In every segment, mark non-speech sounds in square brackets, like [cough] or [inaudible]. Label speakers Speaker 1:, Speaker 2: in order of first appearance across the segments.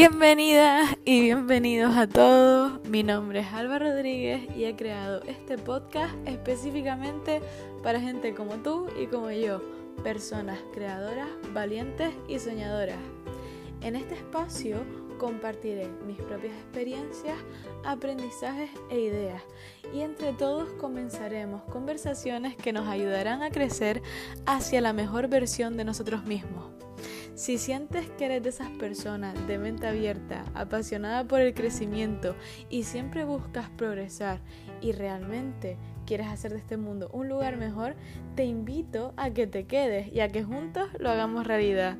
Speaker 1: Bienvenidas y bienvenidos a todos. Mi nombre es Alba Rodríguez y he creado este podcast específicamente para gente como tú y como yo, personas creadoras, valientes y soñadoras. En este espacio compartiré mis propias experiencias, aprendizajes e ideas y entre todos comenzaremos conversaciones que nos ayudarán a crecer hacia la mejor versión de nosotros mismos. Si sientes que eres de esas personas de mente abierta, apasionada por el crecimiento y siempre buscas progresar y realmente quieres hacer de este mundo un lugar mejor, te invito a que te quedes y a que juntos lo hagamos realidad.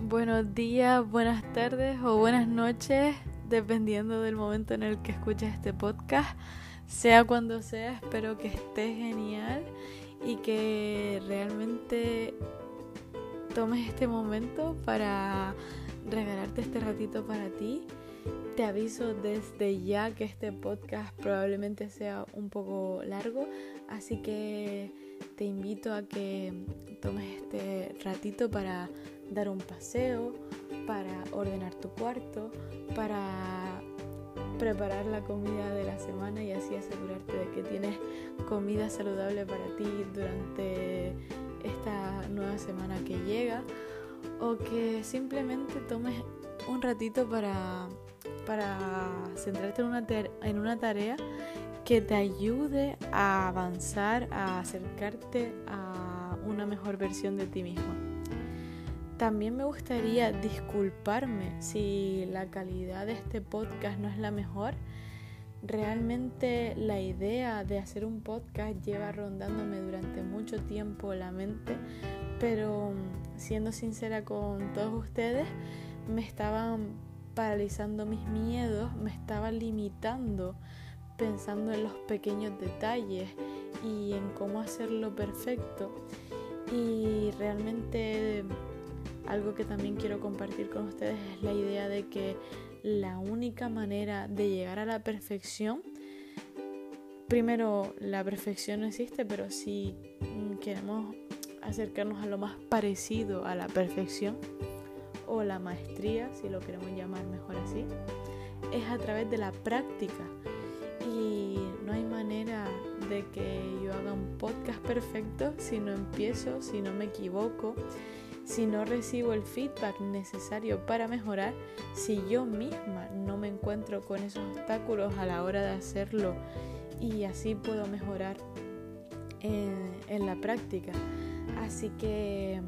Speaker 1: Buenos días, buenas tardes o buenas noches, dependiendo del momento en el que escuches este podcast. Sea cuando sea, espero que estés genial y que realmente tomes este momento para regalarte este ratito para ti. Te aviso desde ya que este podcast probablemente sea un poco largo, así que te invito a que tomes este ratito para dar un paseo, para ordenar tu cuarto, para preparar la comida de la semana y así asegurarte de que tienes comida saludable para ti durante esta nueva semana que llega o que simplemente tomes un ratito para, para centrarte en una, en una tarea que te ayude a avanzar, a acercarte a una mejor versión de ti mismo. También me gustaría disculparme si la calidad de este podcast no es la mejor. Realmente la idea de hacer un podcast lleva rondándome durante mucho tiempo la mente, pero mm, siendo sincera con todos ustedes, me estaban paralizando mis miedos, me estaba limitando pensando en los pequeños detalles y en cómo hacerlo perfecto. Y realmente algo que también quiero compartir con ustedes es la idea de que la única manera de llegar a la perfección, primero la perfección no existe, pero si queremos acercarnos a lo más parecido a la perfección o la maestría, si lo queremos llamar mejor así, es a través de la práctica. Y no hay manera de que yo haga un podcast perfecto si no empiezo, si no me equivoco, si no recibo el feedback necesario para mejorar, si yo misma no me encuentro con esos obstáculos a la hora de hacerlo y así puedo mejorar en, la práctica. Así que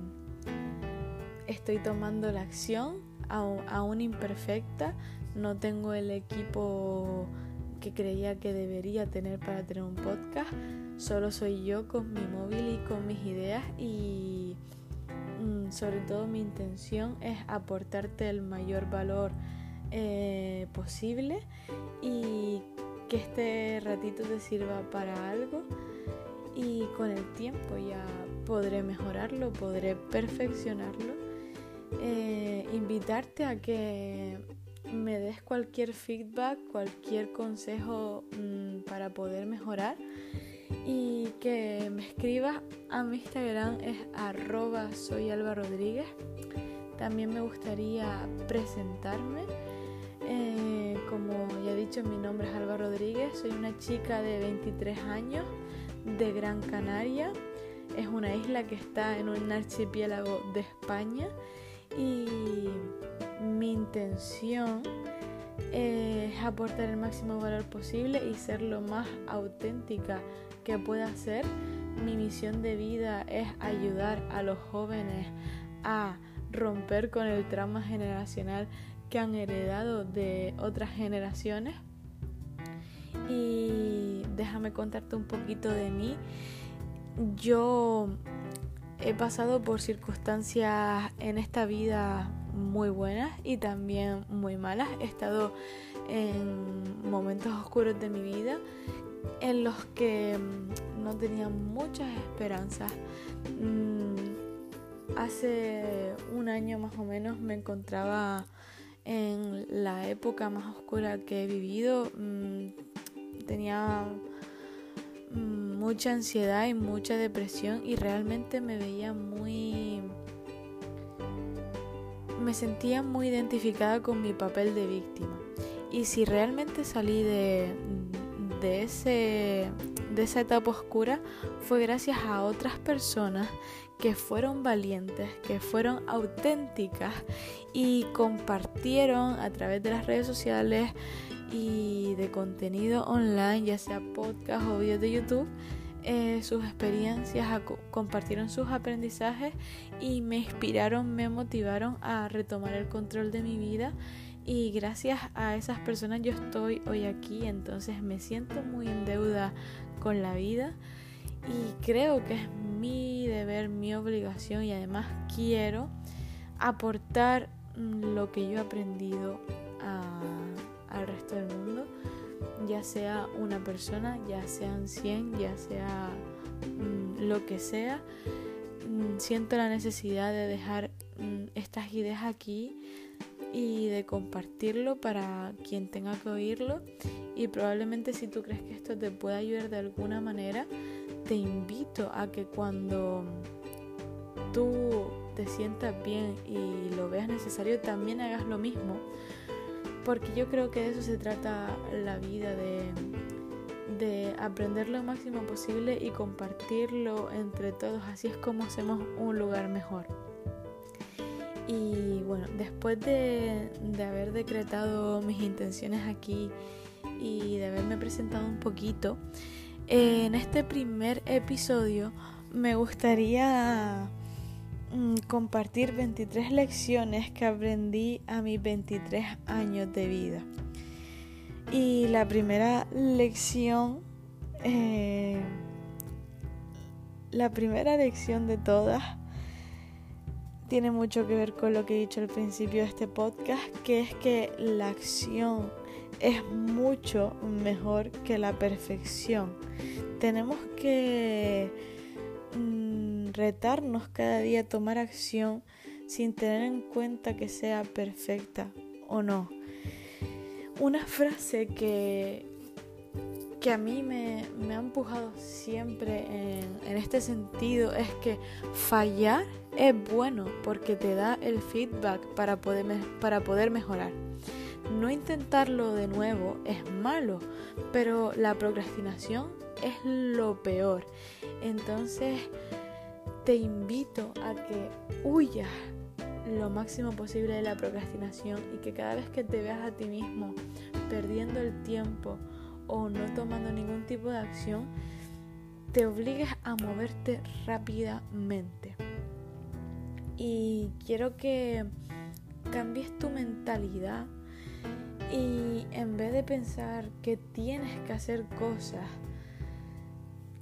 Speaker 1: estoy tomando la acción aún imperfecta, no tengo el equipo que creía que debería tener para tener un podcast, solo soy yo con mi móvil y con mis ideas y sobre todo mi intención es aportarte el mayor valor eh, posible y que este ratito te sirva para algo y con el tiempo ya podré mejorarlo, podré perfeccionarlo. Eh, invitarte a que me des cualquier feedback, cualquier consejo mm, para poder mejorar y que me escribas a mi Instagram es arroba soy. También me gustaría presentarme. Eh, como ya he dicho, mi nombre es Alba Rodríguez. Soy una chica de 23 años de Gran Canaria. Es una isla que está en un archipiélago de España. Y mi intención es aportar el máximo valor posible y ser lo más auténtica que pueda ser. Mi misión de vida es ayudar a los jóvenes a romper con el trauma generacional que han heredado de otras generaciones. Y déjame contarte un poquito de mí. Yo he pasado por circunstancias en esta vida muy buenas y también muy malas. He estado en momentos oscuros de mi vida en los que mm, no tenía muchas esperanzas. Mm, hace un año más o menos me encontraba en la época más oscura que he vivido. Mm, tenía mucha ansiedad y mucha depresión y realmente me veía muy me sentía muy identificada con mi papel de víctima. Y si realmente salí de, de, ese, de esa etapa oscura, fue gracias a otras personas que fueron valientes, que fueron auténticas y compartieron a través de las redes sociales y de contenido online, ya sea podcast o videos de YouTube, eh, sus experiencias, compartieron sus aprendizajes y me inspiraron, me motivaron a retomar el control de mi vida y gracias a esas personas yo estoy hoy aquí, entonces me siento muy en deuda con la vida y creo que es mi deber, mi obligación y además quiero aportar lo que yo he aprendido al resto del mundo ya sea una persona, ya sean 100, ya sea mm, lo que sea, mm, siento la necesidad de dejar mm, estas ideas aquí y de compartirlo para quien tenga que oírlo. Y probablemente si tú crees que esto te puede ayudar de alguna manera, te invito a que cuando tú te sientas bien y lo veas necesario, también hagas lo mismo. Porque yo creo que de eso se trata la vida, de, de aprender lo máximo posible y compartirlo entre todos, así es como hacemos un lugar mejor. Y bueno, después de, de haber decretado mis intenciones aquí y de haberme presentado un poquito, en este primer episodio me gustaría Mm, compartir 23 lecciones que aprendí a mis 23 años de vida. Y la primera lección, eh, la primera lección de todas, tiene mucho que ver con lo que he dicho al principio de este podcast, que es que la acción es mucho mejor que la perfección. Tenemos que retarnos cada día a tomar acción sin tener en cuenta que sea perfecta o no. Una frase que, que a mí me, ha empujado siempre en, este sentido es que fallar es bueno porque te da el feedback para poder, para poder mejorar. No intentarlo de nuevo es malo, pero la procrastinación es lo peor. Entonces, te invito a que huyas lo máximo posible de la procrastinación y que cada vez que te veas a ti mismo perdiendo el tiempo o no tomando ningún tipo de acción, te obligues a moverte rápidamente. Y quiero que cambies tu mentalidad y en vez de pensar que tienes que hacer cosas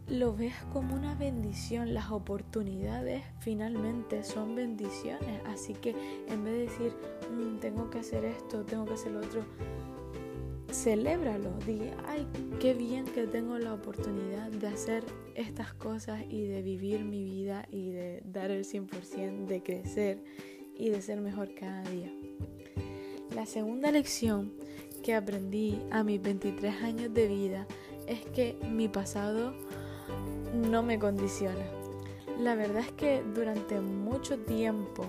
Speaker 1: lo veas como una bendición. Las oportunidades finalmente son bendiciones. Así que en vez de decir, mm, tengo que hacer esto, tengo que hacer lo otro, celébralo. Di, ay, qué bien que tengo la oportunidad de hacer estas cosas y de vivir mi vida y de dar el 100%, de crecer y de ser mejor cada día. La segunda lección que aprendí a mis 23 años de vida es que mi pasado no me condiciona. La verdad es que durante mucho tiempo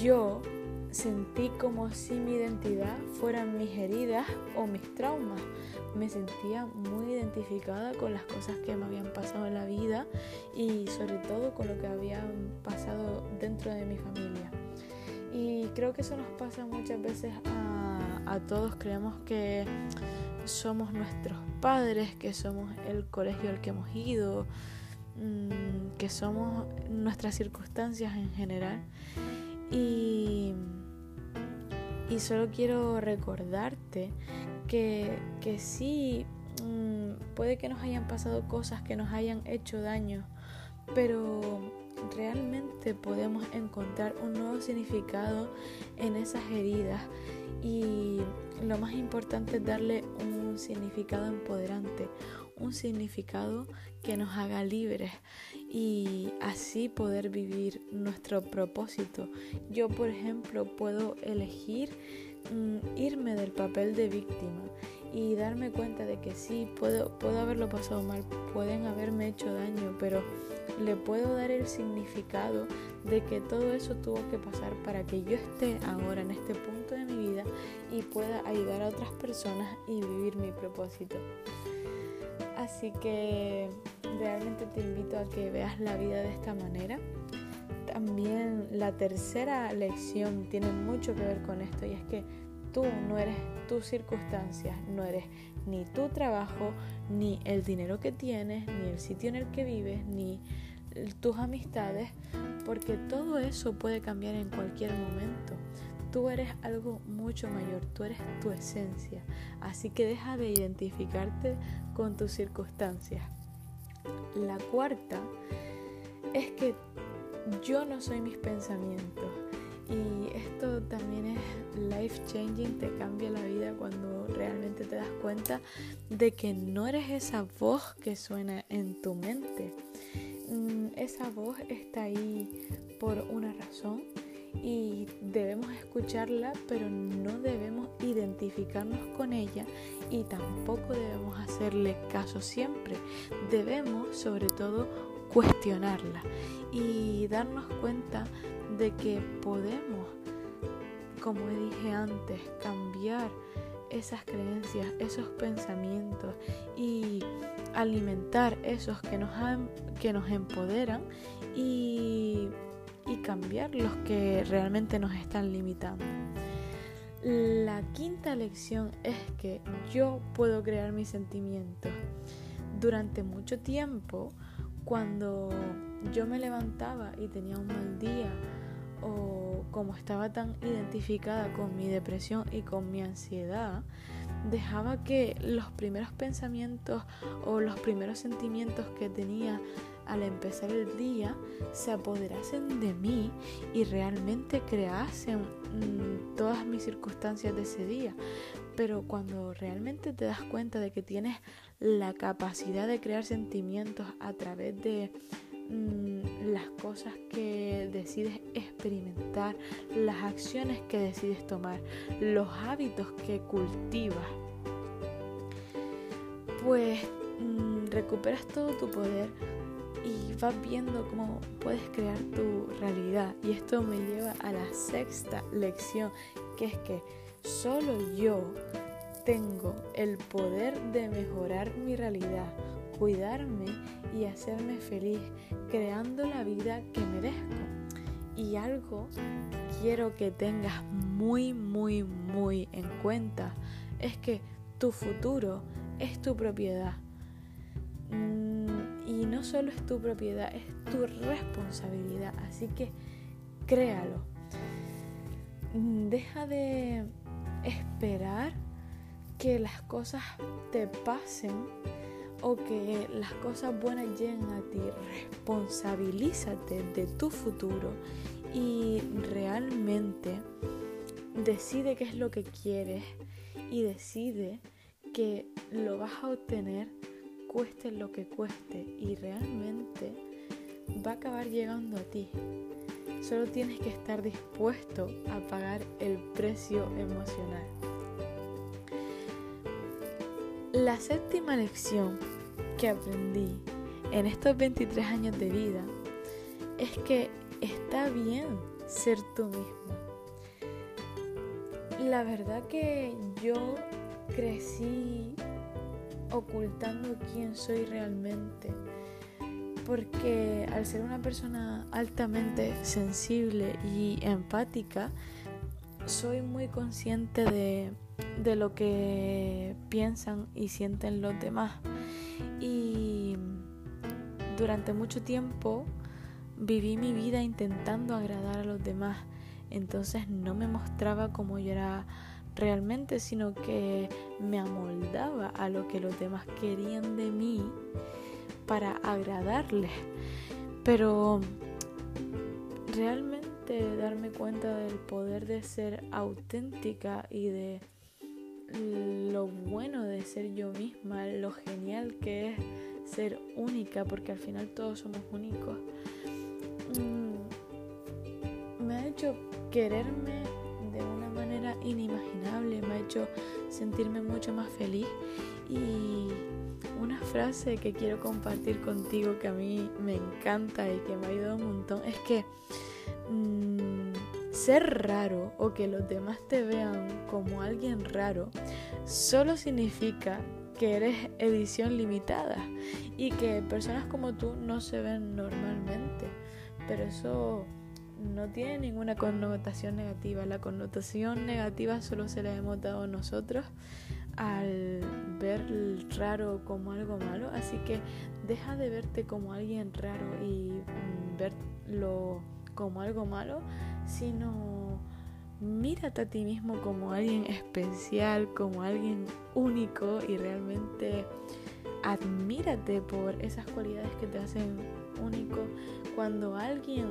Speaker 1: yo sentí como si mi identidad fueran mis heridas o mis traumas. Me sentía muy identificada con las cosas que me habían pasado en la vida y sobre todo con lo que había pasado dentro de mi familia. Y creo que eso nos pasa muchas veces a, a todos. Creemos que somos nuestros padres, que somos el colegio al que hemos ido, mm, que somos nuestras circunstancias en general. Y, y solo quiero recordarte que, que sí, mm, puede que nos hayan pasado cosas que nos hayan hecho daño, pero realmente podemos encontrar un nuevo significado en esas heridas. Y lo más importante es darle un significado empoderante, un significado que nos haga libres y así poder vivir nuestro propósito. Yo, por ejemplo, puedo elegir mm, irme del papel de víctima y darme cuenta de que sí, puedo, puedo haberlo pasado mal, pueden haberme hecho daño, pero le puedo dar el significado de que todo eso tuvo que pasar para que yo esté ahora en este punto de mi vida y pueda ayudar a otras personas y vivir mi propósito. Así que realmente te invito a que veas la vida de esta manera. También la tercera lección tiene mucho que ver con esto y es que tú no eres tus circunstancias, no eres ni tu trabajo, ni el dinero que tienes, ni el sitio en el que vives, ni tus amistades, porque todo eso puede cambiar en cualquier momento. Tú eres algo mucho mayor, tú eres tu esencia, así que deja de identificarte con tus circunstancias. La cuarta es que yo no soy mis pensamientos. Y esto también es life changing, te cambia la vida cuando realmente te das cuenta de que no eres esa voz que suena en tu mente. Mm, esa voz está ahí por una razón y debemos escucharla, pero no debemos identificarnos con ella y tampoco debemos hacerle caso siempre. Debemos sobre todo cuestionarla y darnos cuenta de que podemos, como dije antes, cambiar esas creencias, esos pensamientos y alimentar esos que nos, que nos empoderan y, y cambiar los que realmente nos están limitando. La quinta lección es que yo puedo crear mis sentimientos. Durante mucho tiempo, cuando yo me levantaba y tenía un mal día, o como estaba tan identificada con mi depresión y con mi ansiedad, dejaba que los primeros pensamientos o los primeros sentimientos que tenía al empezar el día se apoderasen de mí y realmente creasen mm, todas mis circunstancias de ese día. Pero cuando realmente te das cuenta de que tienes la capacidad de crear sentimientos a través de Mm, las cosas que decides experimentar, las acciones que decides tomar, los hábitos que cultivas, pues mm, recuperas todo tu poder y vas viendo cómo puedes crear tu realidad. Y esto me lleva a la sexta lección, que es que solo yo tengo el poder de mejorar mi realidad, cuidarme y hacerme feliz creando la vida que merezco. Y algo quiero que tengas muy, muy, muy en cuenta es que tu futuro es tu propiedad. Mm, y no solo es tu propiedad, es tu responsabilidad. Así que créalo. Mm, deja de esperar que las cosas te pasen o que las cosas buenas lleguen a ti, responsabilízate de tu futuro y realmente decide qué es lo que quieres y decide que lo vas a obtener cueste lo que cueste y realmente va a acabar llegando a ti. Solo tienes que estar dispuesto a pagar el precio emocional. La séptima lección que aprendí en estos 23 años de vida es que está bien ser tú misma. La verdad que yo crecí ocultando quién soy realmente. Porque al ser una persona altamente sensible y empática, soy muy consciente de de lo que piensan y sienten los demás. Y durante mucho tiempo viví mi vida intentando agradar a los demás. Entonces no me mostraba como yo era realmente, sino que me amoldaba a lo que los demás querían de mí para agradarles. Pero realmente darme cuenta del poder de ser auténtica y de lo bueno de ser yo misma, lo genial que es ser única, porque al final todos somos únicos, mm, me ha hecho quererme de una manera inimaginable, me ha hecho sentirme mucho más feliz. Y una frase que quiero compartir contigo que a mí me encanta y que me ha ayudado un montón es que mm, ser raro o que los demás te vean como alguien raro solo significa que eres edición limitada y que personas como tú no se ven normalmente. Pero eso no tiene ninguna connotación negativa. La connotación negativa solo se la hemos dado nosotros al ver raro como algo malo. Así que deja de verte como alguien raro y mm, verlo como algo malo, sino mírate a ti mismo como alguien especial, como alguien único y realmente admírate por esas cualidades que te hacen único. Cuando alguien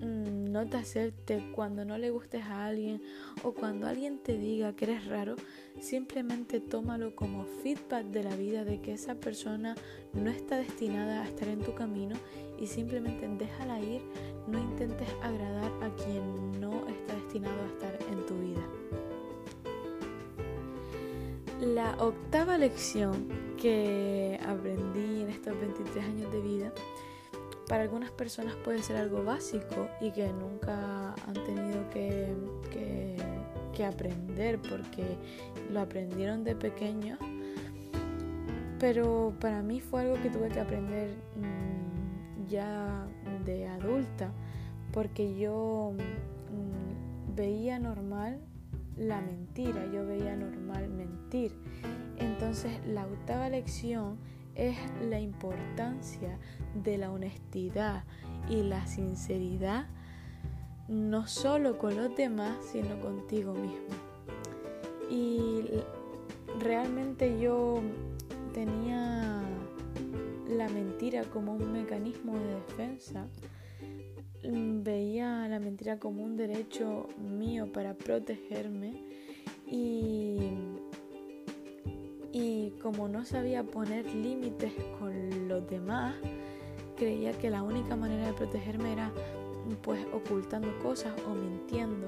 Speaker 1: mm, no te acepte, cuando no le gustes a alguien o cuando alguien te diga que eres raro, simplemente tómalo como feedback de la vida de que esa persona no está destinada a estar en tu camino y simplemente déjala ir, no intentes agradar a quien no está destinado a estar en tu vida. La octava lección que aprendí en estos 23 años de vida, para algunas personas puede ser algo básico y que nunca han tenido que, que, aprender porque lo aprendieron de pequeños, pero para mí fue algo que tuve que aprender mm, ya de adulta porque yo mm, veía normal la mentira, yo veía normal mentir. Entonces la octava lección es la importancia de la honestidad y la sinceridad, no solo con los demás, sino contigo mismo. Y realmente yo tenía la mentira como un mecanismo de defensa Mm, veía la mentira como un derecho mío para protegerme y, y como no sabía poner límites con los demás, creía que la única manera de protegerme era pues ocultando cosas o mintiendo.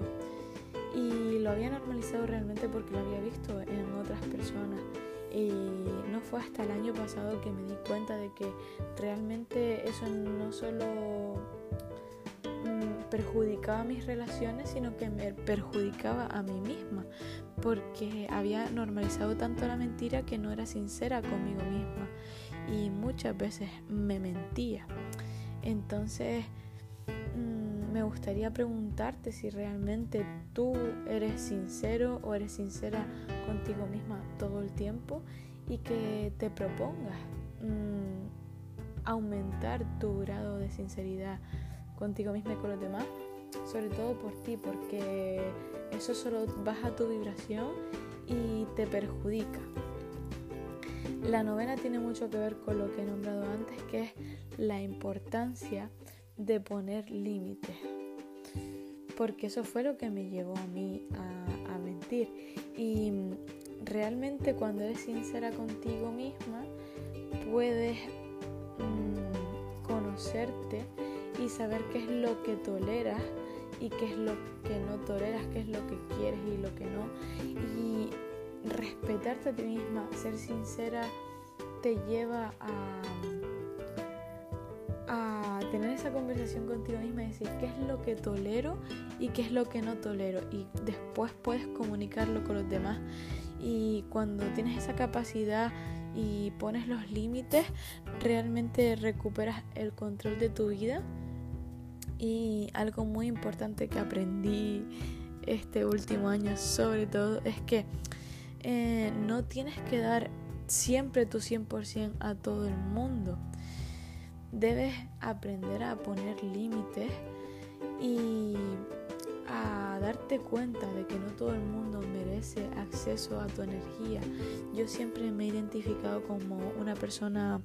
Speaker 1: Y lo había normalizado realmente porque lo había visto en otras personas. Y no fue hasta el año pasado que me di cuenta de que realmente eso no solo perjudicaba mis relaciones, sino que me perjudicaba a mí misma, porque había normalizado tanto la mentira que no era sincera conmigo misma y muchas veces me mentía. Entonces, mm, me gustaría preguntarte si realmente tú eres sincero o eres sincera contigo misma todo el tiempo y que te propongas mm, aumentar tu grado de sinceridad contigo misma y con los demás, sobre todo por ti, porque eso solo baja tu vibración y te perjudica. La novena tiene mucho que ver con lo que he nombrado antes, que es la importancia de poner límites. Porque eso fue lo que me llevó a mí a, Y realmente cuando eres sincera contigo misma, puedes mm, conocerte y saber qué es lo que toleras y qué es lo que no toleras, qué es lo que quieres y lo que no. Y respetarte a ti misma, ser sincera, te lleva a tener esa conversación contigo misma y decir qué es lo que tolero y qué es lo que no tolero. Y después puedes comunicarlo con los demás. Y cuando tienes esa capacidad y pones los límites, realmente recuperas el control de tu vida y algo muy importante que aprendí este último año sobre todo es que eh, no tienes que dar siempre tu 100% a todo el mundo. Debes aprender a poner límites y a darte cuenta de que no todo el mundo merece acceso a tu energía. Yo siempre me he identificado como una persona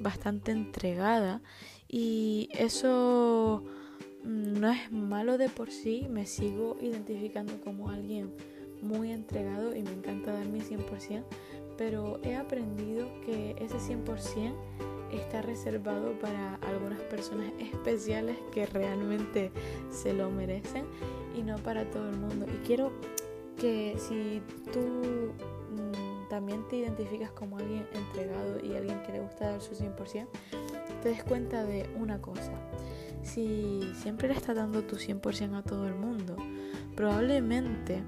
Speaker 1: bastante entregada y eso no es malo de por sí, me sigo identificando como alguien muy entregado y me encanta dar mi 100%, pero he aprendido que ese 100% está reservado para algunas personas especiales que realmente se lo merecen y no para todo el mundo. Y quiero que si tú mm, también te identificas como alguien entregado y alguien que le gusta dar su 100%, te des cuenta de una cosa. Si siempre le estás dando tu 100% a todo el mundo, probablemente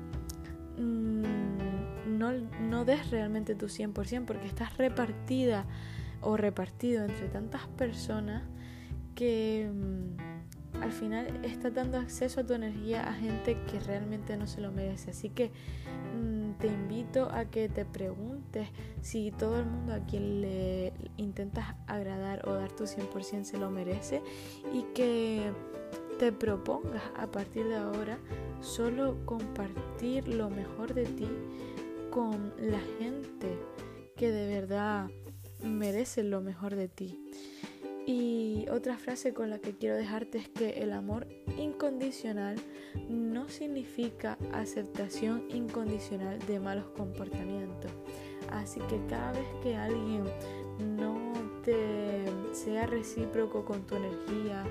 Speaker 1: mm, no, no des realmente tu 100% porque estás repartida o repartido entre tantas personas que mm, al final está dando acceso a tu energía a gente que realmente no se lo merece. Así que mm, te invito a que te preguntes si todo el mundo a quien le intentas agradar o dar tu 100% se lo merece y que te propongas a partir de ahora solo compartir lo mejor de ti con la gente que de verdad merece lo mejor de ti. Y otra frase con la que quiero dejarte es que el amor incondicional no significa aceptación incondicional de malos comportamientos. Así que cada vez que alguien no te sea recíproco con tu energía,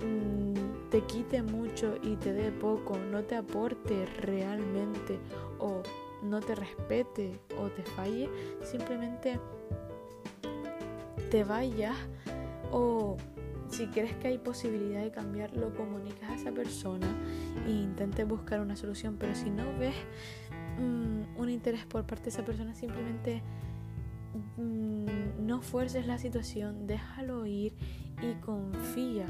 Speaker 1: mm, te quite mucho y te dé poco, no te aporte realmente o no te respete o te falle, simplemente te vayas o si crees que hay posibilidad de cambiar, lo comunicas a esa persona e intentes buscar una solución. Pero si no ves mm, un interés por parte de esa persona, simplemente mm, no fuerces la situación, déjalo ir y confía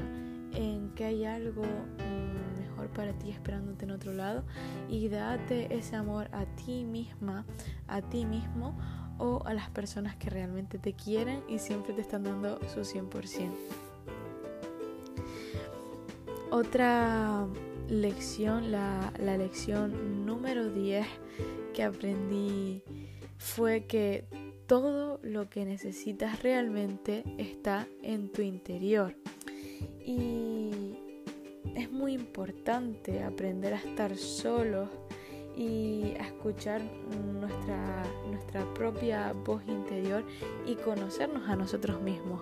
Speaker 1: en que hay algo mm, mejor para ti esperándote en otro lado y date ese amor a ti misma, a ti mismo o a las personas que realmente te quieren y siempre te están dando su 100%. Otra lección, la, la lección número 10 que aprendí fue que todo lo que necesitas realmente está en tu interior. Y es muy importante aprender a estar solos y a escuchar nuestra, propia voz interior y conocernos a nosotros mismos.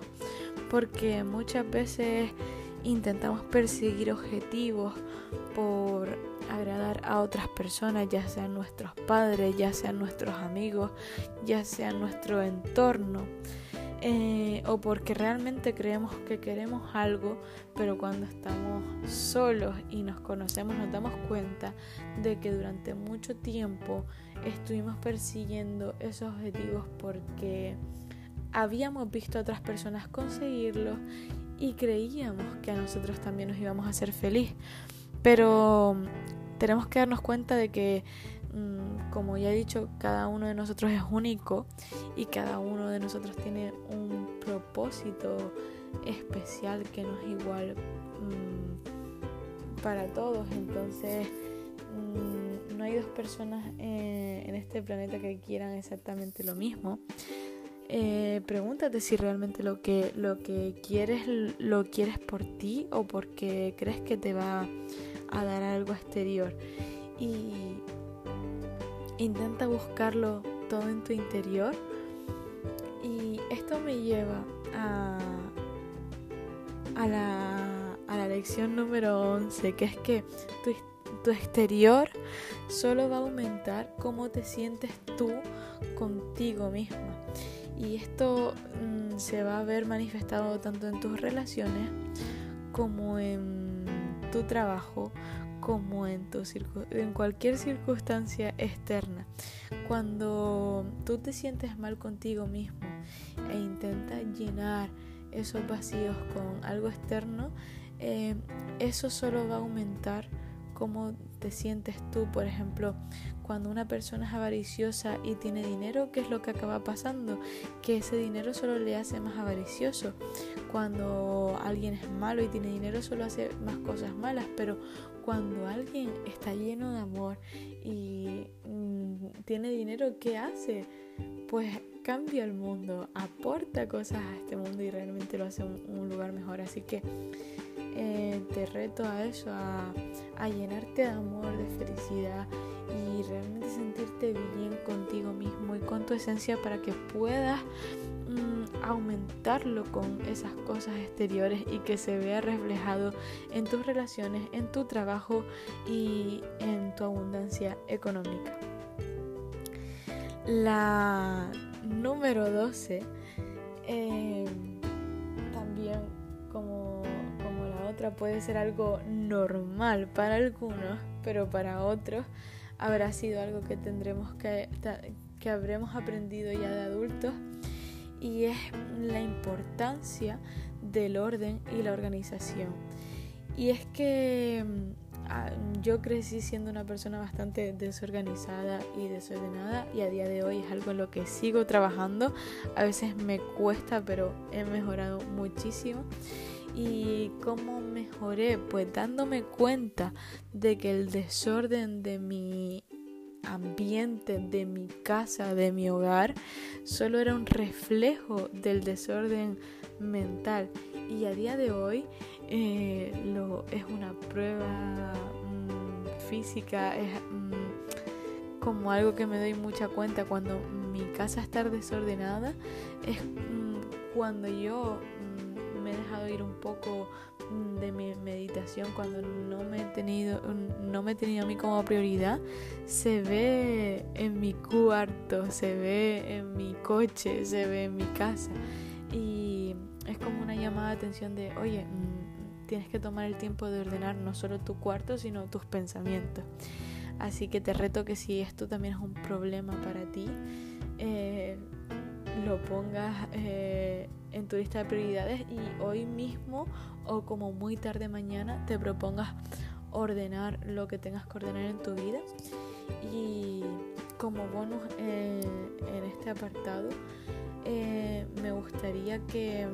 Speaker 1: Porque muchas veces intentamos perseguir objetivos por agradar a otras personas, ya sean nuestros padres, ya sean nuestros amigos, ya sea nuestro entorno. Eh, o porque realmente creemos que queremos algo, pero cuando estamos solos y nos conocemos nos damos cuenta de que durante mucho tiempo estuvimos persiguiendo esos objetivos porque habíamos visto a otras personas conseguirlos y creíamos que a nosotros también nos íbamos a hacer feliz. Pero tenemos que darnos cuenta de que Mm, como ya he dicho, cada uno de nosotros es único y cada uno de nosotros tiene un propósito especial que no es igual mm, para todos. Entonces, mm, hay dos personas eh, en este planeta que quieran exactamente lo mismo. Eh, pregúntate si realmente lo que, lo que quieres lo quieres por ti o porque crees que te va a dar algo exterior. Y Intenta buscarlo todo en tu interior. Y esto me lleva a, a, la, a la lección número 11, que es que tu, tu exterior solo va a aumentar cómo te sientes tú contigo misma. Y esto mm, se va a ver manifestado tanto en tus relaciones como en tu trabajo, como en, tu en cualquier circunstancia externa. Cuando tú te sientes mal contigo mismo e intentas llenar esos vacíos con algo externo, eh, eso solo va a aumentar cómo te sientes tú. Por ejemplo, cuando una persona es avariciosa y tiene dinero, ¿qué es lo que acaba pasando? Que ese dinero solo le hace más avaricioso. Cuando alguien es malo y tiene dinero, solo hace más cosas malas. Pero cuando alguien está lleno de amor y mm, tiene dinero, ¿qué hace? Pues cambia el mundo, aporta cosas a este mundo y realmente lo hace un lugar mejor. Así que eh, te reto a eso, a, llenarte de amor, de felicidad y realmente sentirte bien contigo mismo y con tu esencia para que puedas mm, aumentarlo con esas cosas exteriores y que se vea reflejado en tus relaciones, en tu trabajo y en tu abundancia económica. La número 12, eh, también otra, puede ser algo normal para algunos, pero para otros habrá sido algo que tendremos que, que habremos aprendido ya de adultos y es la importancia del orden y la organización. Y es que mm, ah, yo crecí siendo una persona bastante desorganizada y desordenada y a día de hoy es algo en lo que sigo trabajando. A veces me cuesta, pero he mejorado muchísimo. ¿Y cómo mejoré? Pues dándome cuenta de que el desorden de mi ambiente, de mi casa, de mi hogar, solo era un reflejo del desorden mental. Y a día de hoy eh, lo, es una prueba mm, física, es mm, como algo que me doy mucha cuenta cuando mi casa está desordenada, es mm, cuando yo me he dejado ir un poco mm, de mi meditación cuando no me he tenido no me he tenido a mí como prioridad se ve en mi cuarto se ve en mi coche se ve en mi casa. Y es como una llamada de atención de oye mm, tienes que tomar el tiempo de ordenar no solo tu cuarto sino tus pensamientos así que te reto que si esto también es un problema para ti eh, lo pongas eh, en tu lista de prioridades y hoy mismo o como muy tarde mañana te propongas ordenar lo que tengas que ordenar en tu vida. Y como bonus eh, en este apartado, eh, me gustaría que,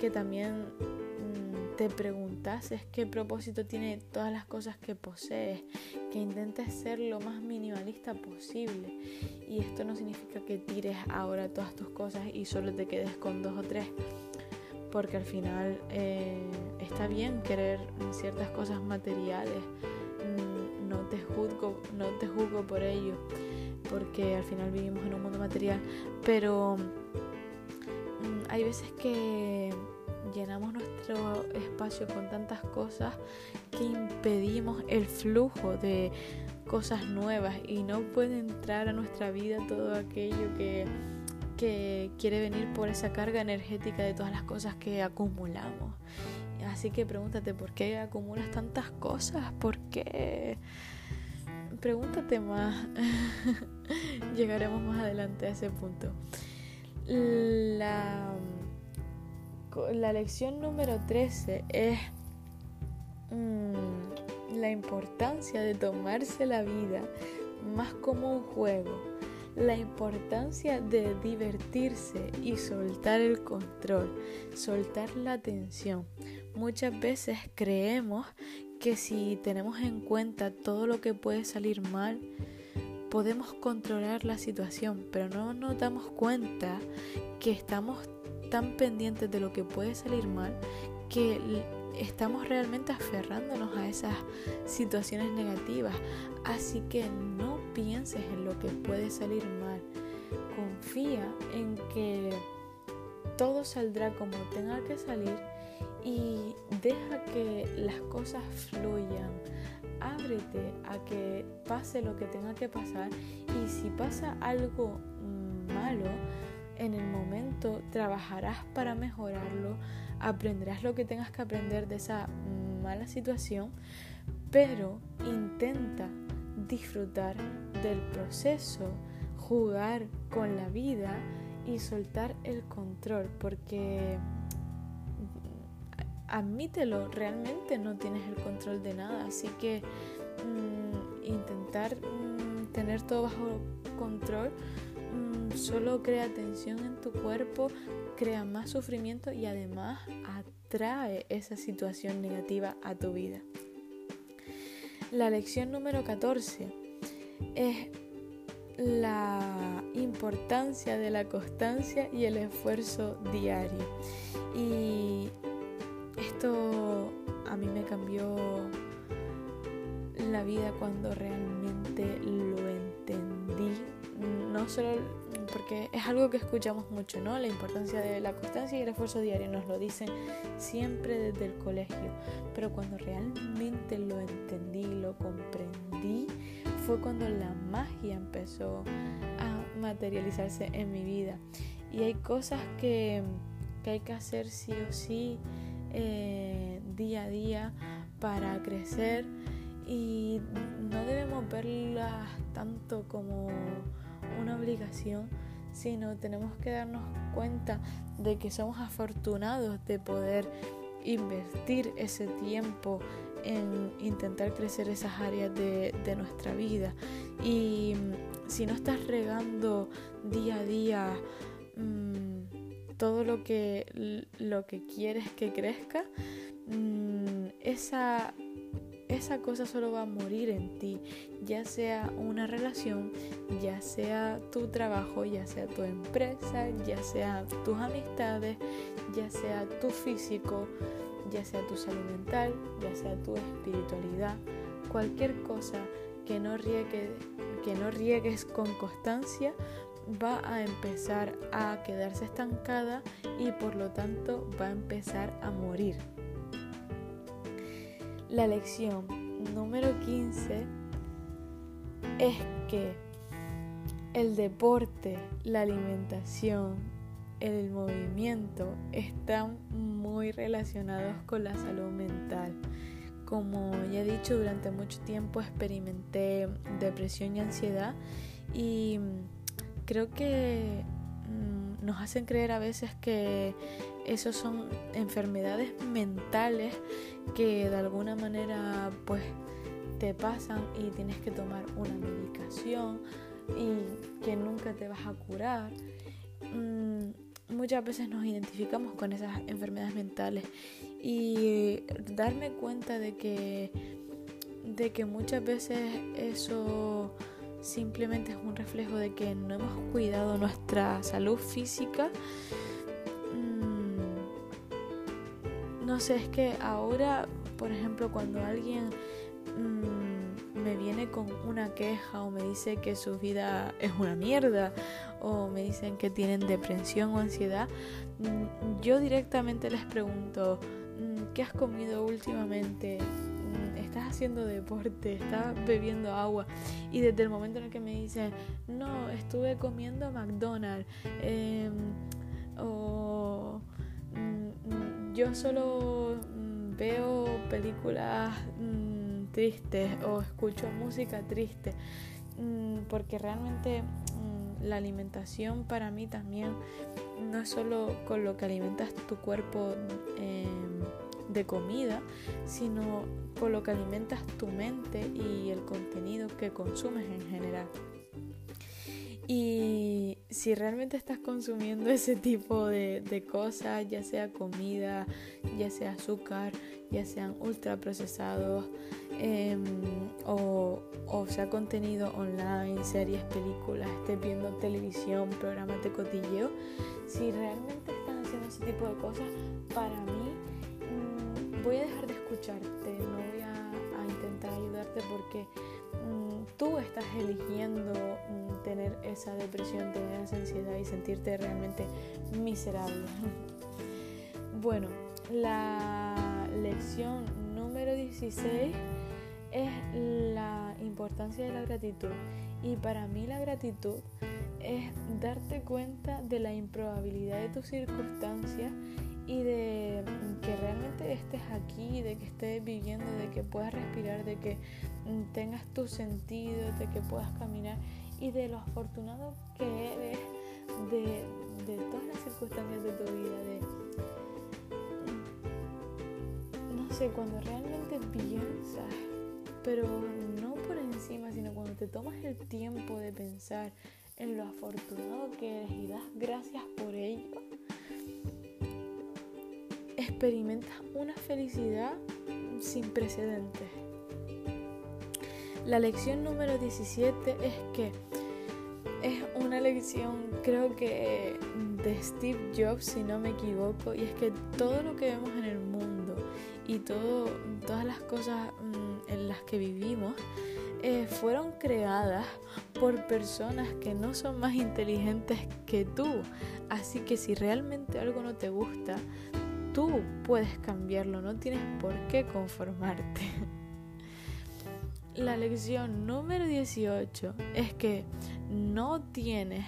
Speaker 1: que también te preguntases qué propósito tiene todas las cosas que posees, que intentes ser lo más minimalista posible. Y esto no significa que tires ahora todas tus cosas y solo te quedes con dos o tres, porque al final eh, está bien querer ciertas cosas materiales. Mm, no te juzgo, no te juzgo por ello, porque al final vivimos en un mundo material, pero mm, hay veces que llenamos nuestro espacio con tantas cosas que impedimos el flujo de cosas nuevas y no puede entrar a nuestra vida todo aquello que, que quiere venir por esa carga energética de todas las cosas que acumulamos. Así que pregúntate por qué acumulas tantas cosas, por qué... Pregúntate más. [laughs] Llegaremos más adelante a ese punto. La la lección número 13 es mm, la importancia de tomarse la vida más como un juego, la importancia de divertirse y soltar el control, soltar la tensión. Muchas veces creemos que si tenemos en cuenta todo lo que puede salir mal, podemos controlar la situación, pero no nos damos cuenta que estamos tan pendientes de lo que puede salir mal que estamos realmente aferrándonos a esas situaciones negativas. Así que no pienses en lo que puede salir mal. Confía en que todo saldrá como tenga que salir y deja que las cosas fluyan. Ábrete a que pase lo que tenga que pasar y si pasa algo malo, en el momento trabajarás para mejorarlo, aprenderás lo que tengas que aprender de esa mala situación, pero intenta disfrutar del proceso, jugar con la vida y soltar el control, porque admítelo, realmente no tienes el control de nada, así que mm, intentar mm, tener todo bajo control solo crea tensión en tu cuerpo, crea más sufrimiento y además atrae esa situación negativa a tu vida. La lección número 14 es la importancia de la constancia y el esfuerzo diario. Y esto a mí me cambió la vida cuando realmente lo entendí no solo porque es algo que escuchamos mucho, ¿no? La importancia de la constancia y el esfuerzo diario nos lo dicen siempre desde el colegio, pero cuando realmente lo entendí, lo comprendí, fue cuando la magia empezó a materializarse en mi vida. Y hay cosas que, hay que hacer sí o sí eh, día a día para crecer y no debemos verlas tanto como una obligación, sino tenemos que darnos cuenta de que somos afortunados de poder invertir ese tiempo en intentar crecer esas áreas de, nuestra vida. Y mm, si no estás regando día a día mm, todo lo que, lo que quieres que crezca, mm, esa esa cosa solo va a morir en ti, ya sea una relación, ya sea tu trabajo, ya sea tu empresa, ya sea tus amistades, ya sea tu físico, ya sea tu salud mental, ya sea tu espiritualidad, cualquier cosa que no riegue, que no riegues con constancia va a empezar a quedarse estancada y por lo tanto va a empezar a morir. La lección número 15 es que el deporte, la alimentación, el movimiento están muy relacionados con la salud mental. Como ya he dicho, durante mucho tiempo experimenté depresión y ansiedad y creo que nos hacen creer a veces que esos son enfermedades mentales que de alguna manera pues te pasan y tienes que tomar una medicación y que nunca te vas a curar. Mm, muchas veces nos identificamos con esas enfermedades mentales y darme cuenta de que, de que muchas veces eso simplemente es un reflejo de que no hemos cuidado nuestra salud física no sé, es que ahora, por ejemplo, cuando alguien mm, me viene con una queja o me dice que su vida es una mierda o me dicen que tienen depresión o ansiedad, mm, yo directamente les pregunto, mm, ¿qué has comido últimamente? Estás haciendo deporte, estás bebiendo agua. Y desde el momento en el que me dicen, no, estuve comiendo McDonald's, em, o yo solo mm, veo películas mm, tristes o escucho música triste, mm, porque realmente la alimentación para mí también no es solo con lo que alimentas tu cuerpo em, de comida, sino con lo que alimentas tu mente y el contenido que consumes en general. Y si realmente estás consumiendo [laughs] ese tipo de, cosas, ya sea comida, ya sea azúcar, ya sean ultraprocesados em, o, o sea contenido online, series, películas, estés viendo televisión, programas de cotilleo, si realmente estás haciendo ese tipo de cosas, para mí voy a dejar de escucharte, no voy a, intentar ayudarte porque tú estás eligiendo mm, tener esa depresión, tener esa ansiedad y sentirte realmente miserable. [laughs] Bueno, la lección número 16 es la importancia de la gratitud. Y para mí la gratitud es darte cuenta de la improbabilidad de tus circunstancias y de que realmente estés aquí, de que estés viviendo, de que puedas respirar, de que tengas tu sentido, de que puedas caminar y de lo afortunado que eres de, todas las circunstancias de tu vida, de no sé, cuando realmente piensas, pero no por encima, sino cuando te tomas el tiempo de pensar en lo afortunado que eres y das gracias por ello experimentas una felicidad sin precedentes. La lección número 17 es que es una lección creo que de Steve Jobs si no me equivoco y es que todo lo que vemos en el mundo y todo, todas las cosas mm, en las que vivimos eh, fueron creadas por personas que no son más inteligentes que tú. Así que si realmente algo no te gusta, tú puedes cambiarlo, no tienes por qué conformarte. La lección número 18 es que no tienes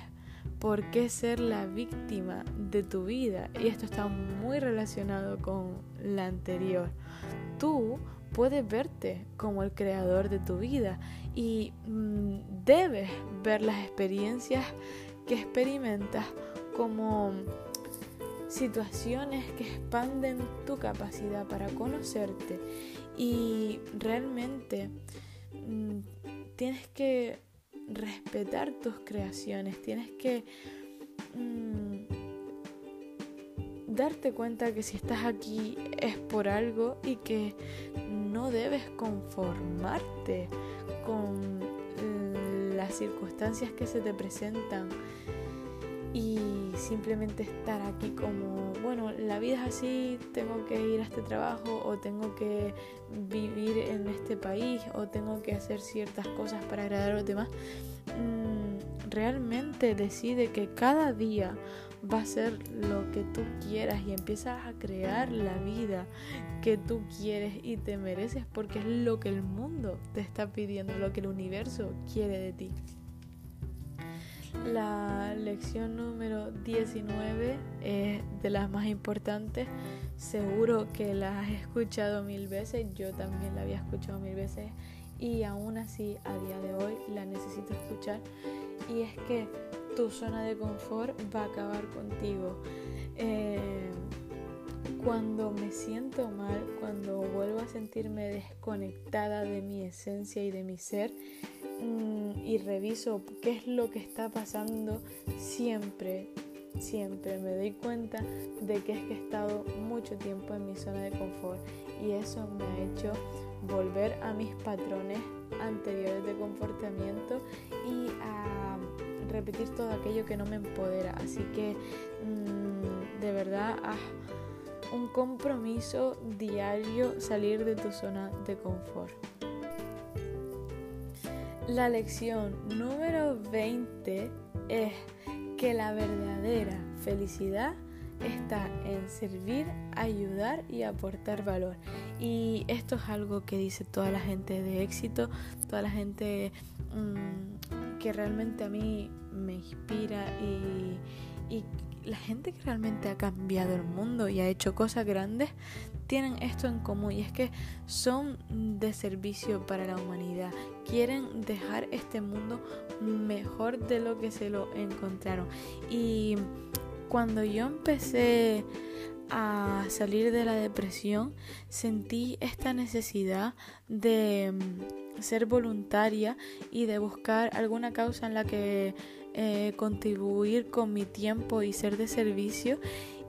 Speaker 1: por qué ser la víctima de tu vida. Y esto está muy relacionado con la anterior. Tú puedes verte como el creador de tu vida y mm, debes ver las experiencias que experimentas como situaciones que expanden tu capacidad para conocerte. Y realmente mm, tienes que respetar tus creaciones, tienes que mm, darte cuenta que si estás aquí es por algo y que no debes conformarte con las circunstancias que se te presentan y simplemente estar aquí como, bueno, la vida es así, tengo que ir a este trabajo o tengo que vivir en este país o tengo que hacer ciertas cosas para agradar a los demás. Mm, realmente decide que cada día va a ser lo que tú quieras y empiezas a crear la vida que tú quieres y te mereces porque es lo que el mundo te está pidiendo, lo que el universo quiere de ti. La lección número 19 es de las más importantes. Seguro que la has escuchado mil veces, yo también la había escuchado mil veces y aún así a día de hoy la necesito escuchar. Y es que tu zona de confort va a acabar contigo. Eh, cuando me siento mal, cuando vuelvo a sentirme desconectada de mi esencia y de mi ser, Mm, y reviso qué es lo que está pasando, siempre, siempre me doy cuenta de que es que he estado mucho tiempo en mi zona de confort y eso me ha hecho volver a mis patrones anteriores de comportamiento y a repetir todo aquello que no me empodera. Así que mm, de verdad, ah, un compromiso diario salir de tu zona de confort. La lección número 20 es que la verdadera felicidad está en servir, ayudar y aportar valor. Y esto es algo que dice toda la gente de éxito, toda la gente mm, que realmente a mí me inspira y, y la gente que realmente ha cambiado el mundo y ha hecho cosas grandes tienen esto en común y es que son de servicio para la humanidad. Quieren dejar este mundo mejor de lo que se lo encontraron. Y cuando yo empecé a salir de la depresión, sentí esta necesidad de mm, ser voluntaria y de buscar alguna causa en la que eh, contribuir con mi tiempo y ser de servicio.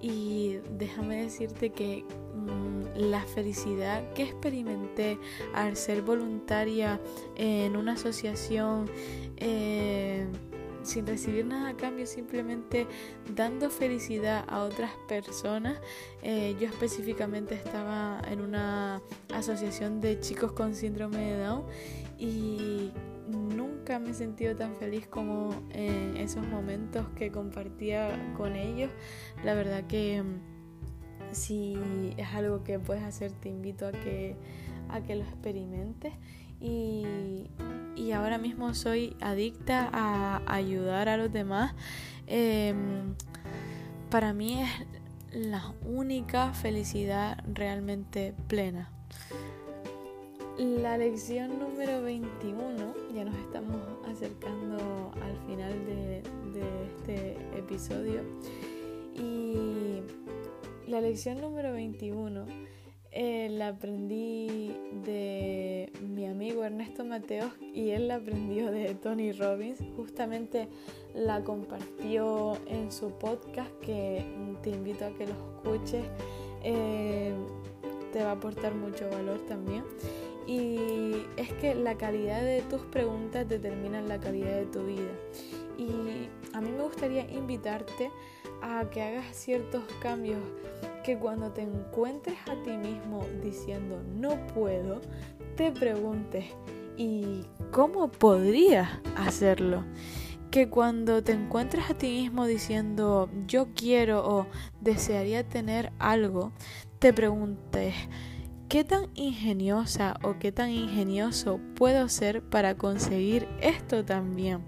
Speaker 1: Y déjame decirte que mm, la felicidad que experimenté al ser voluntaria en una asociación eh, sin recibir nada a cambio, simplemente dando felicidad a otras personas. Eh, yo específicamente estaba en una asociación de chicos con síndrome de Down y nunca me he sentido tan feliz como en esos momentos que compartía con ellos. La verdad que mm, si es algo que puedes hacer, te invito a que, a que lo experimentes. Y, ahora mismo soy adicta a ayudar a los demás. Em, para mí es la única felicidad realmente plena. La lección número 21, ya nos estamos acercando al final de, este episodio. Y la lección número 21 eh, la aprendí de mi amigo Ernesto Mateos y él la aprendió de Tony Robbins. Justamente la compartió en su podcast que te invito a que lo escuches. Eh, te va a aportar mucho valor también. Y es que la calidad de tus preguntas determina la calidad de tu vida. Y a mí me gustaría invitarte a que hagas ciertos cambios que cuando te encuentres a ti mismo diciendo no puedo, te preguntes, y cómo podrías hacerlo. Que cuando te encuentres a ti mismo diciendo yo quiero o desearía tener algo, te preguntes qué tan ingeniosa o qué tan ingenioso puedo ser para conseguir esto también.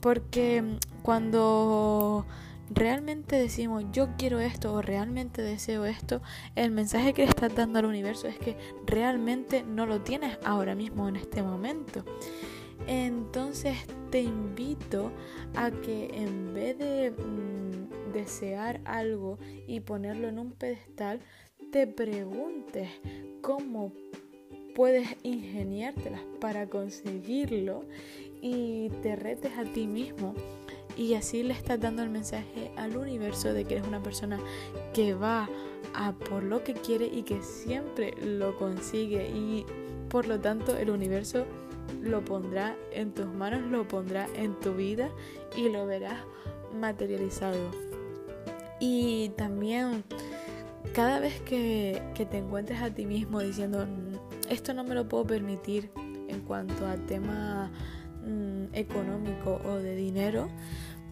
Speaker 1: Porque cuando realmente decimos yo quiero esto o realmente deseo esto, el mensaje que le estás dando al universo es que realmente no lo tienes ahora mismo en este momento. Entonces te invito a que en vez de mm, desear algo y ponerlo en un pedestal, te preguntes cómo puedes ingeniártelas para conseguirlo y te retes a ti mismo y así le estás dando el mensaje al universo de que eres una persona que va a por lo que quiere y que siempre lo consigue y por lo tanto el universo lo pondrá en tus manos, lo pondrá en tu vida y lo verás materializado. Y también cada vez que, te encuentres a ti mismo diciendo esto no me lo puedo permitir en cuanto a tema Mm, económico o de dinero,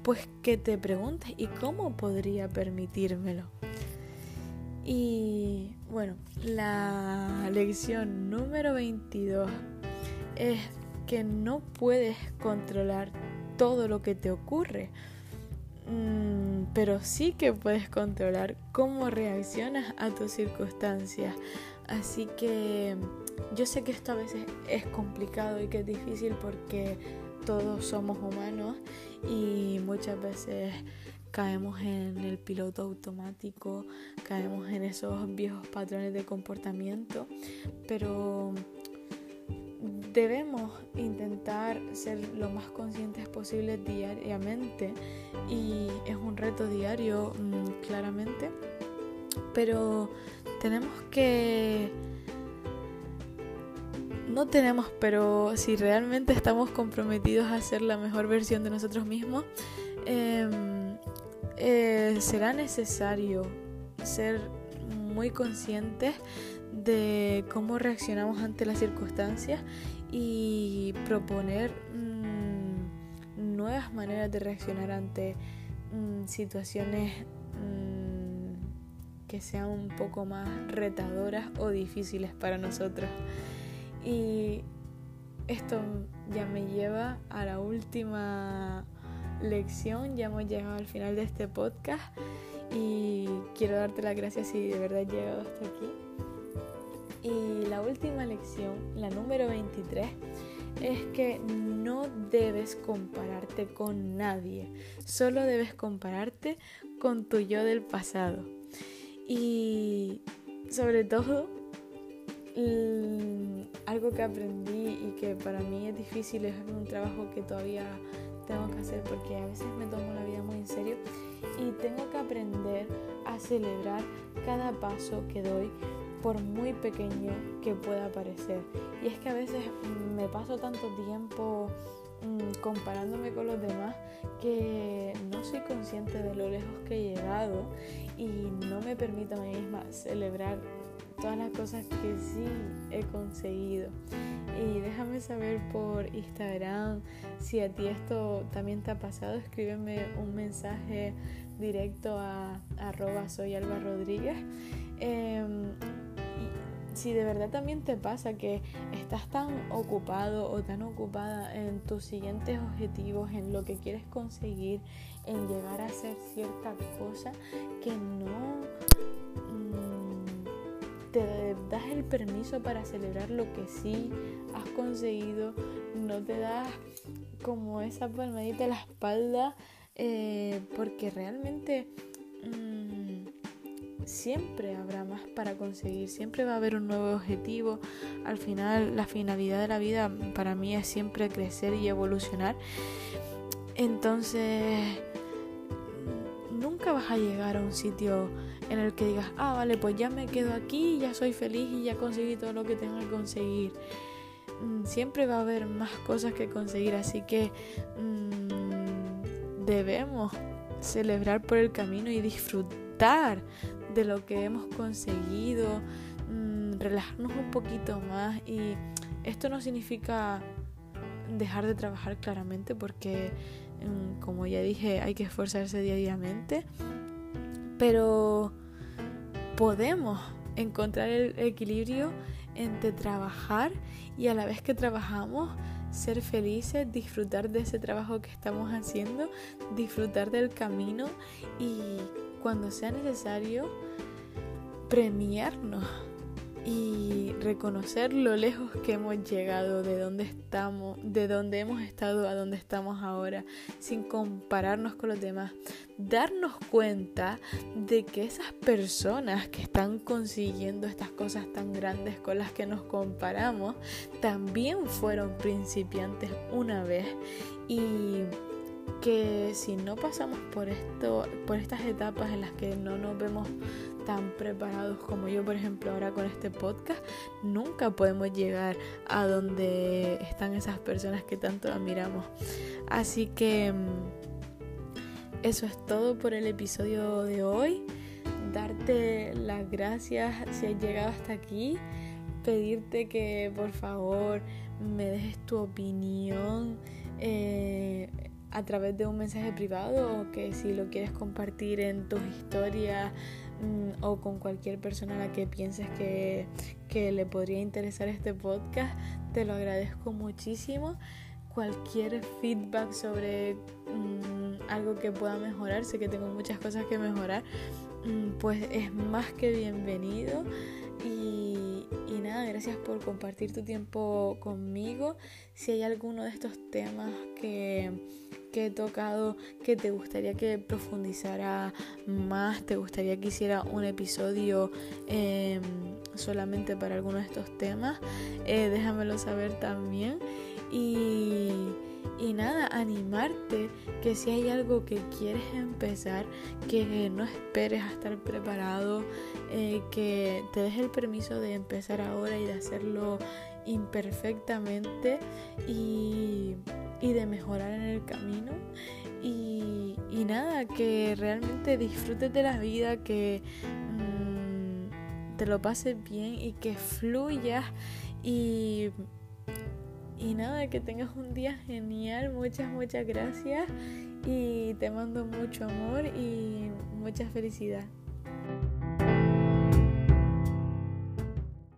Speaker 1: pues que te preguntes, ¿y cómo podría permitírmelo? Y bueno, la lección número 22 es que no puedes controlar todo lo que te ocurre, mm, pero sí que puedes controlar cómo reaccionas a tus circunstancias. Así que yo sé que esto a veces es complicado y que es difícil porque todos somos humanos y muchas veces caemos en el piloto automático, caemos en esos viejos patrones de comportamiento, pero debemos intentar ser lo más conscientes posible diariamente y es un reto diario mm, claramente, pero tenemos que no tenemos, pero si realmente estamos comprometidos a ser la mejor versión de nosotros mismos, em, eh, será necesario ser muy conscientes de cómo reaccionamos ante las circunstancias y proponer mm, nuevas maneras de reaccionar ante mm, situaciones mm, que sean un poco más retadoras o difíciles para nosotros. Y esto ya me lleva a la última lección, ya hemos llegado al final de este podcast y quiero darte las gracias si de verdad has llegado hasta aquí. Y la última lección, la número 23, es que no debes compararte con nadie, solo debes compararte con tu yo del pasado. Y sobre todo algo que aprendí y que para mí es difícil, es un trabajo que todavía tengo que hacer porque a veces me tomo la vida muy en serio y tengo que aprender a celebrar cada paso que doy por muy pequeño que pueda parecer. Y es que a veces me paso tanto tiempo mm, comparándome con los demás que no soy consciente de lo lejos que he llegado y no me permito a mí misma celebrar todas las cosas que sí he conseguido. Y déjame saber por Instagram si a ti esto también te ha pasado. Escríbeme un mensaje directo a arroba soy Alba Rodríguez. Em, si de verdad también te pasa que estás tan ocupado o tan ocupada en tus siguientes objetivos, en lo que quieres conseguir, en llegar a hacer cierta cosa que no te das el permiso para celebrar lo que sí has conseguido, no te das como esa palmadita a la espalda, eh, porque realmente mm, siempre habrá más para conseguir, siempre va a haber un nuevo objetivo. Al final, la finalidad de la vida para mí es siempre crecer y evolucionar. Entonces, nunca vas a llegar a un sitio en el que digas, ah, vale, pues ya me quedo aquí, ya soy feliz y ya conseguí todo lo que tengo que conseguir. Mm, siempre va a haber más cosas que conseguir, así que mm, debemos celebrar por el camino y disfrutar de lo que hemos conseguido, mm, relajarnos un poquito más. Y esto no significa dejar de trabajar claramente porque, mm, como ya dije, hay que esforzarse diariamente, pero podemos encontrar el equilibrio entre trabajar y a la vez que trabajamos ser felices, disfrutar de ese trabajo que estamos haciendo, disfrutar del camino y cuando sea necesario premiarnos y reconocer lo lejos que hemos llegado, de dónde estamos, de dónde hemos estado a dónde estamos ahora, sin compararnos con los demás. Darnos cuenta de que esas personas que están consiguiendo estas cosas tan grandes con las que nos comparamos, también fueron principiantes una vez y que si no pasamos por esto, por estas etapas en las que no nos vemos tan preparados como yo, por ejemplo, ahora con este podcast, nunca podemos llegar a donde están esas personas que tanto admiramos. Así que mm, eso es todo por el episodio de hoy. Darte las gracias si has llegado hasta aquí. Pedirte que por favor me dejes tu opinión. Eh, a través de un mensaje privado o que si lo quieres compartir en tus historias Mm, o con cualquier persona a la que pienses que, le podría interesar este podcast, te lo agradezco muchísimo. Cualquier feedback sobre mm, algo que pueda mejorar, sé que tengo muchas cosas que mejorar, mm, pues es más que bienvenido. Y, nada, gracias por compartir tu tiempo conmigo. Si hay alguno de estos temas que que he tocado que te gustaría que profundizara más, te gustaría que hiciera un episodio em, solamente para alguno de estos temas, eh, déjamelo saber también. Y, y nada, animarte que si hay algo que quieres empezar, que no esperes a estar preparado, eh, que te des el permiso de empezar ahora y de hacerlo imperfectamente y y de mejorar en el camino. Y, nada, que realmente disfrutes de la vida, que mm, te lo pases bien y que fluyas. Y, y nada, que tengas un día genial. Muchas, muchas gracias. Y te mando mucho amor y mucha felicidad.